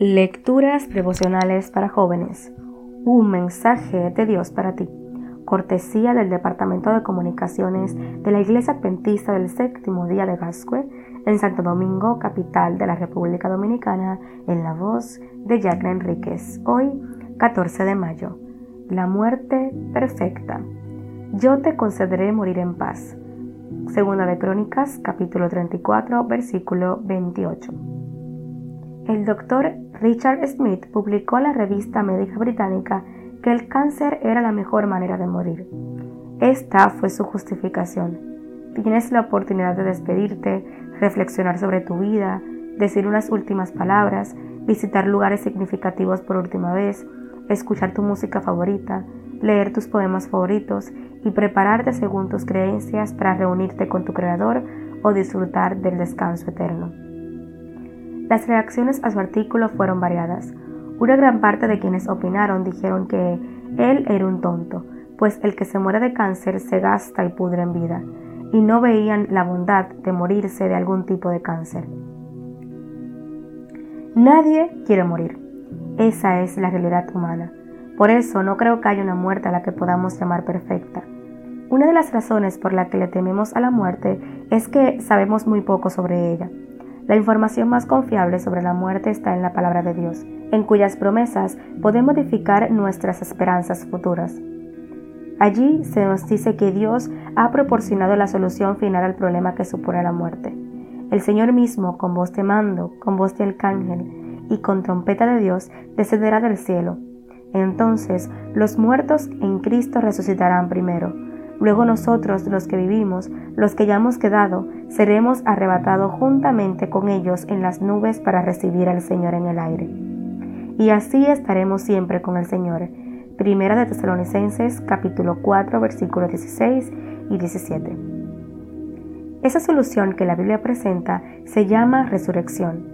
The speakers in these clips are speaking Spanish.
Lecturas devocionales para jóvenes. Un mensaje de Dios para ti. Cortesía del Departamento de Comunicaciones de la Iglesia Adventista del Séptimo Día de Gascue en Santo Domingo, capital de la República Dominicana, en la voz de Jacqueline Enríquez. Hoy, 14 de mayo. La muerte perfecta. Yo te concederé morir en paz. Segunda de Crónicas, capítulo 34, versículo 28. El doctor Richard Smith publicó en la revista médica británica que el cáncer era la mejor manera de morir. Esta fue su justificación. Tienes la oportunidad de despedirte, reflexionar sobre tu vida, decir unas últimas palabras, visitar lugares significativos por última vez, escuchar tu música favorita, leer tus poemas favoritos y prepararte según tus creencias para reunirte con tu Creador o disfrutar del descanso eterno. Las reacciones a su artículo fueron variadas. Una gran parte de quienes opinaron dijeron que él era un tonto, pues el que se muere de cáncer se gasta y pudre en vida, y no veían la bondad de morirse de algún tipo de cáncer. Nadie quiere morir. Esa es la realidad humana. Por eso no creo que haya una muerte a la que podamos llamar perfecta. Una de las razones por la que le tememos a la muerte es que sabemos muy poco sobre ella. La información más confiable sobre la muerte está en la palabra de Dios, en cuyas promesas podemos modificar nuestras esperanzas futuras. Allí se nos dice que Dios ha proporcionado la solución final al problema que supone la muerte. El Señor mismo, con voz de mando, con voz de arcángel y con trompeta de Dios, descenderá del cielo. Entonces los muertos en Cristo resucitarán primero Luego nosotros, los que vivimos, los que ya hemos quedado, seremos arrebatados juntamente con ellos en las nubes para recibir al Señor en el aire. Y así estaremos siempre con el Señor. Primera de Tesalonicenses capítulo 4 versículos 16 y 17. Esa solución que la Biblia presenta se llama resurrección.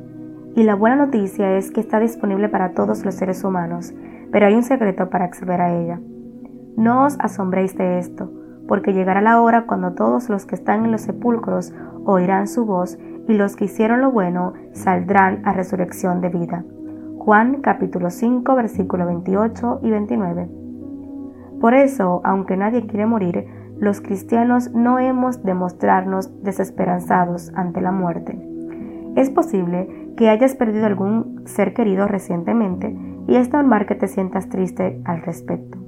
Y la buena noticia es que está disponible para todos los seres humanos, pero hay un secreto para acceder a ella. No os asombréis de esto porque llegará la hora cuando todos los que están en los sepulcros oirán su voz y los que hicieron lo bueno saldrán a resurrección de vida. Juan capítulo 5 versículo 28 y 29. Por eso, aunque nadie quiere morir, los cristianos no hemos de mostrarnos desesperanzados ante la muerte. Es posible que hayas perdido algún ser querido recientemente y es normal que te sientas triste al respecto.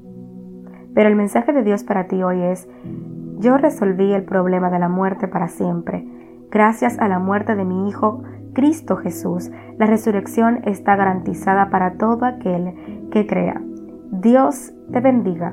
Pero el mensaje de Dios para ti hoy es, yo resolví el problema de la muerte para siempre. Gracias a la muerte de mi Hijo, Cristo Jesús, la resurrección está garantizada para todo aquel que crea. Dios te bendiga.